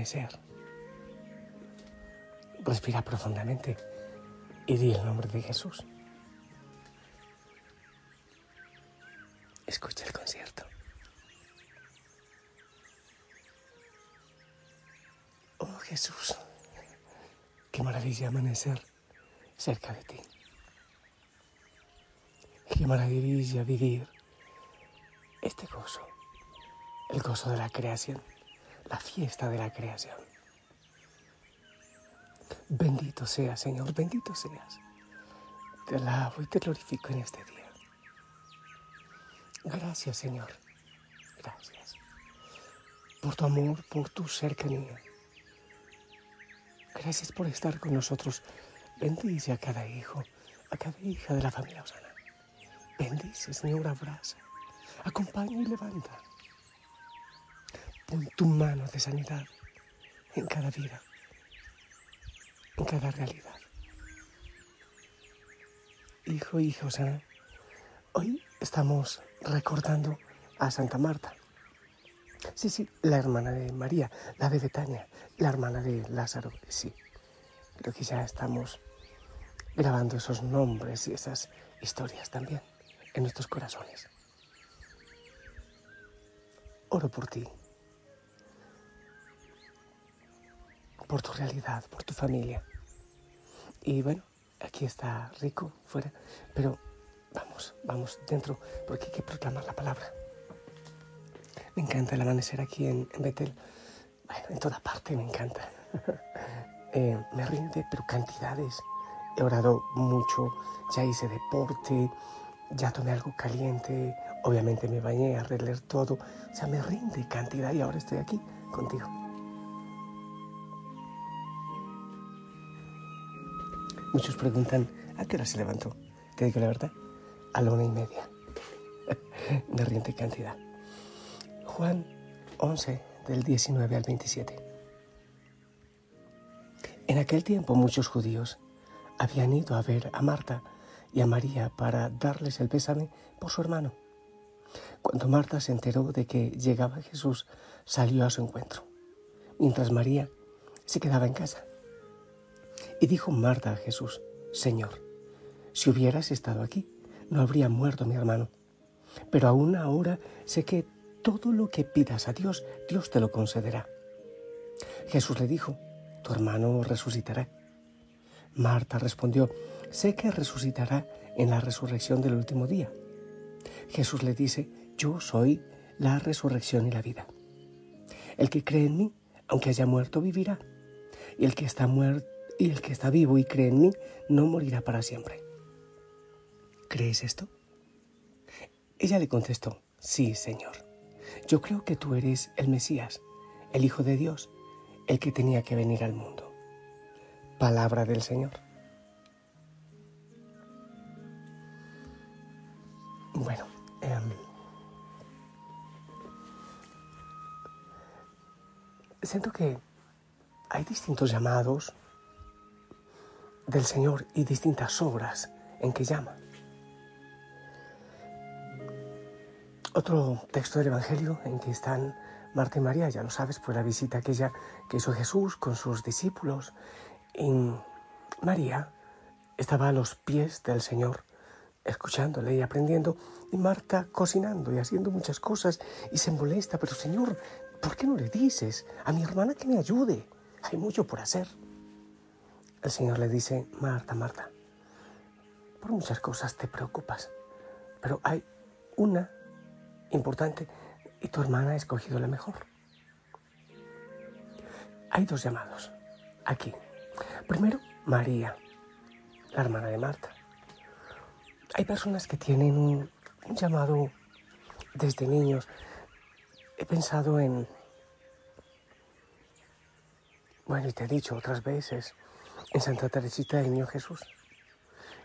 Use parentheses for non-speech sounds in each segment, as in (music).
amanecer. Respira profundamente y di el nombre de Jesús. Escucha el concierto. Oh Jesús, qué maravilla amanecer cerca de ti. Qué maravilla vivir este gozo, el gozo de la creación, la fiesta de la creación. Bendito seas, Señor, bendito seas. Te alabo y te glorifico en este día. Gracias, Señor. Gracias. Por tu amor, por tu cercanía. Gracias por estar con nosotros. Bendice a cada hijo, a cada hija de la familia Osana. Bendice, Señor, abraza. Acompaña y levanta. Pon tu mano de sanidad en cada vida, en cada realidad. Hijo, hijo, Osana, hoy estamos recordando a Santa Marta. Sí, sí, la hermana de María, la de Betania, la hermana de Lázaro, sí. Creo que ya estamos grabando esos nombres y esas historias también en nuestros corazones. Oro por ti, por tu realidad, por tu familia. Y bueno, aquí está rico fuera, pero vamos, vamos dentro, porque hay que proclamar la palabra. Me encanta el amanecer aquí en, en Betel. Bueno, en toda parte me encanta. (laughs) eh, me rinde, pero cantidades. He orado mucho, ya hice deporte, ya tomé algo caliente, obviamente me bañé, a releer todo. O sea, me rinde cantidad y ahora estoy aquí contigo. Muchos preguntan, ¿a qué hora se levantó? Te digo la verdad, a la una y media. (laughs) me rinde cantidad. Juan 11, del 19 al 27. En aquel tiempo muchos judíos habían ido a ver a Marta y a María para darles el pésame por su hermano. Cuando Marta se enteró de que llegaba Jesús, salió a su encuentro, mientras María se quedaba en casa. Y dijo Marta a Jesús, Señor, si hubieras estado aquí, no habría muerto mi hermano. Pero aún ahora sé que todo lo que pidas a Dios, Dios te lo concederá. Jesús le dijo, tu hermano resucitará. Marta respondió, sé que resucitará en la resurrección del último día. Jesús le dice, yo soy la resurrección y la vida. El que cree en mí, aunque haya muerto, vivirá. Y el que está muerto y el que está vivo y cree en mí, no morirá para siempre. ¿Crees esto? Ella le contestó, sí, Señor. Yo creo que tú eres el Mesías, el Hijo de Dios, el que tenía que venir al mundo. Palabra del Señor. Bueno, eh, siento que hay distintos llamados del Señor y distintas obras en que llama. Otro texto del Evangelio en que están Marta y María, ya lo sabes, por la visita aquella que hizo Jesús con sus discípulos. Y María estaba a los pies del Señor escuchándole y aprendiendo, y Marta cocinando y haciendo muchas cosas y se molesta, pero Señor, ¿por qué no le dices a mi hermana que me ayude? Hay mucho por hacer. El Señor le dice, Marta, Marta, por muchas cosas te preocupas, pero hay una importante y tu hermana ha escogido la mejor. Hay dos llamados aquí. Primero, María, la hermana de Marta. Hay personas que tienen un, llamado desde niños. He pensado en, bueno, y te he dicho otras veces, en Santa Teresita del Niño Jesús,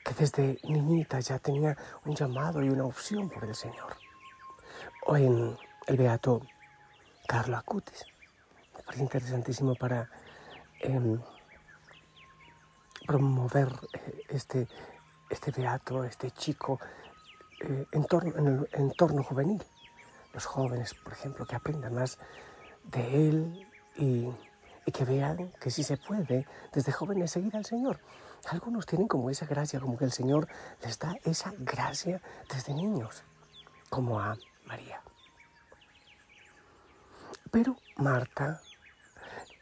que desde niñita ya tenía un llamado y una opción por el Señor. O en el Beato Carlo Acutis. Me parece interesantísimo para em, promover eh, este, este beato, este chico, eh, en, el entorno juvenil. Los jóvenes, por ejemplo, que aprendan más de él y, y que vean que sí se puede desde jóvenes seguir al Señor. Algunos tienen como esa gracia, como que el Señor les da esa gracia desde niños, como a María. Pero Marta,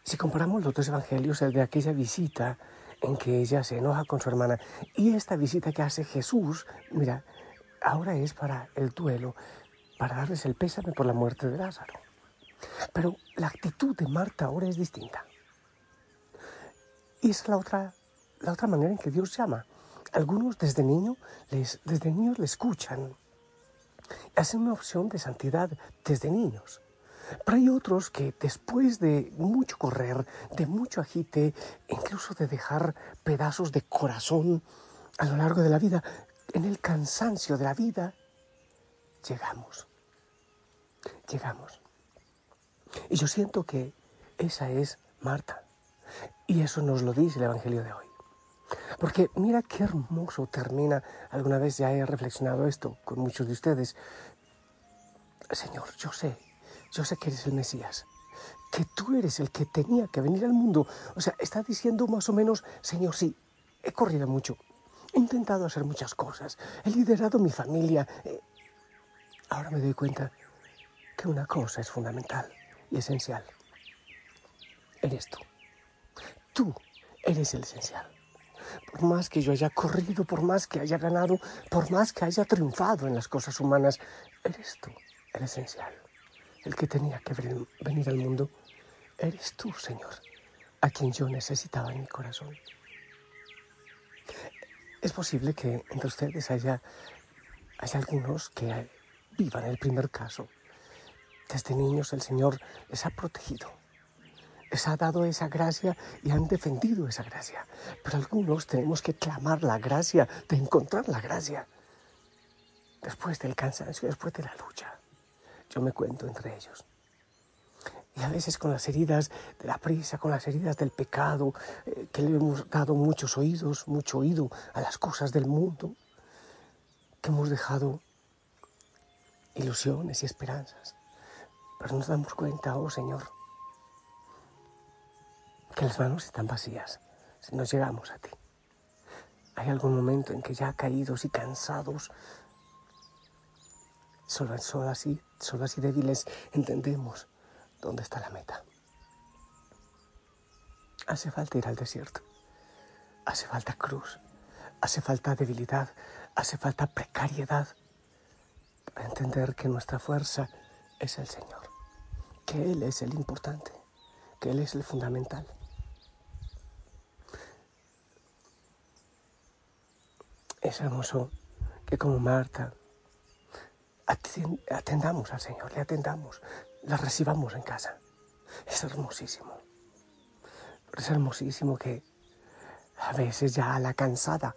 si comparamos los dos evangelios, el de aquella visita en que ella se enoja con su hermana. Y esta visita que hace Jesús, mira, ahora es para el duelo, para darles el pésame por la muerte de Lázaro. Pero la actitud de Marta ahora es distinta. Y es la otra, la otra manera en que Dios llama. Algunos desde, niño les, desde niños le escuchan. Hacen una opción de santidad desde niños. Pero hay otros que después de mucho correr, de mucho agite, incluso de dejar pedazos de corazón a lo largo de la vida, en el cansancio de la vida, llegamos. Llegamos. Y yo siento que esa es Marta. Y eso nos lo dice el Evangelio de hoy. Porque mira qué hermoso termina, alguna vez ya he reflexionado esto con muchos de ustedes. Señor, yo sé yo sé que eres el Mesías, que tú eres el que tenía que venir al mundo. O sea, está diciendo más o menos, Señor, sí, he corrido mucho, he intentado hacer muchas cosas, he liderado mi familia. Eh, ahora me doy cuenta que una cosa es fundamental esencial. Eres tú. Tú eres el esencial. Por más que yo haya corrido, por más que haya ganado, por más que haya triunfado en las cosas humanas, eres tú el esencial el que tenía que venir al mundo, eres tú, Señor, a quien yo necesitaba en mi corazón. Es posible que entre ustedes haya, haya algunos que vivan el primer caso. Desde niños el Señor les ha protegido, les ha dado esa gracia y han defendido esa gracia. Pero algunos tenemos que clamar la gracia, de encontrar la gracia, después del cansancio, después de la lucha. Yo me cuento entre ellos. Y a veces con las heridas de la prisa, con las heridas del pecado, eh, que le hemos dado muchos oídos, mucho oído a las cosas del mundo, que hemos dejado ilusiones y esperanzas. Pero nos damos cuenta, oh Señor, que las manos están vacías si no llegamos a ti. Hay algún momento en que ya caídos y cansados Solo, así, solo así débiles entendemos dónde está la meta. Hace falta ir al desierto. Hace falta cruz. Hace falta debilidad. Hace falta precariedad para entender que nuestra fuerza es el Señor. Que Él es el importante. Que Él es el fundamental. Es hermoso que como Marta atendamos al Señor, le atendamos, la recibamos en casa. Es hermosísimo. Es hermosísimo que a veces ya a la cansada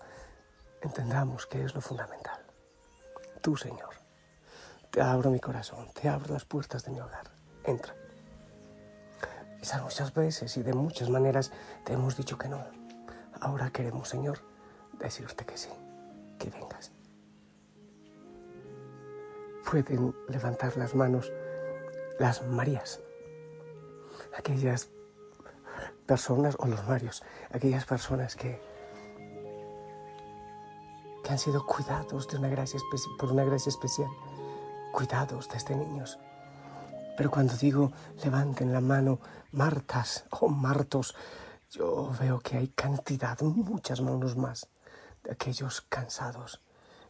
entendamos que es lo fundamental. Tú, Señor, te abro mi corazón, te abro las puertas de mi hogar. Entra. Quizás muchas veces y de muchas maneras te hemos dicho que no. Ahora queremos, Señor, decirte que sí, que vengas pueden levantar las manos las Marías, aquellas personas, o los Marios, aquellas personas que, que han sido cuidados por una gracia especial, cuidados desde niños. Pero cuando digo levanten la mano, Martas o Martos, yo veo que hay cantidad, muchas manos más de aquellos cansados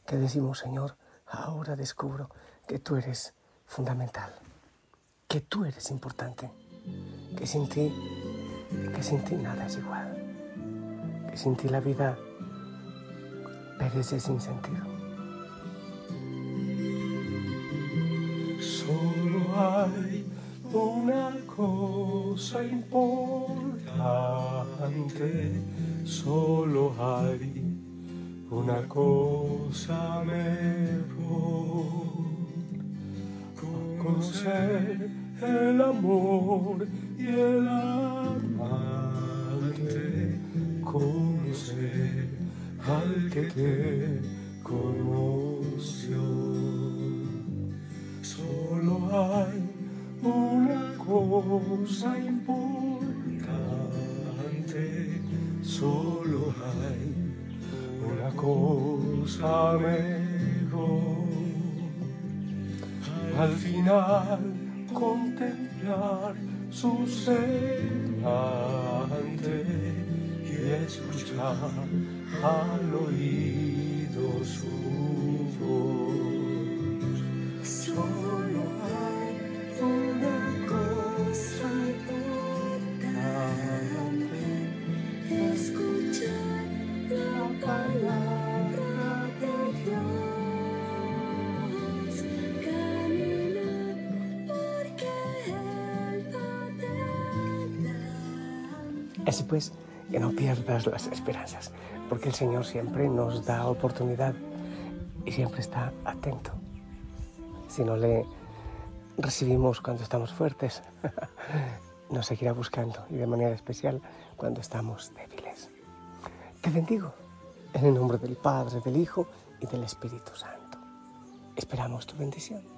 que decimos, Señor, ahora descubro que tú eres fundamental, que tú eres importante, que sin ti, que sin ti nada es igual, que sin ti la vida perece sin sentido. Hay una cosa importante, solo hay una cosa mejor. Conocer el amor y el amante, conocer al que te conoció. Cosa importante, solo hay una cosa mejor. Al final contemplar su semblante y escuchar al oído su voz. Así pues, que no pierdas las esperanzas, porque el Señor siempre nos da oportunidad y siempre está atento. Si no le recibimos cuando estamos fuertes, (laughs) nos seguirá buscando y de manera especial cuando estamos débiles. Te bendigo en el nombre del Padre, del Hijo y del Espíritu Santo. Esperamos tu bendición.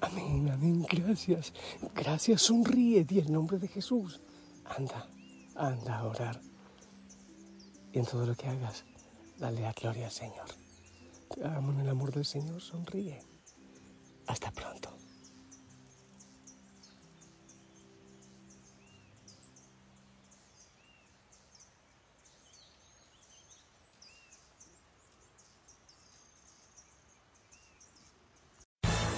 Amén, amén, gracias. Gracias, sonríe, di el nombre de Jesús. Anda, anda a orar. Y en todo lo que hagas, dale la gloria al Señor. Te amo en el amor del Señor, sonríe. Hasta pronto.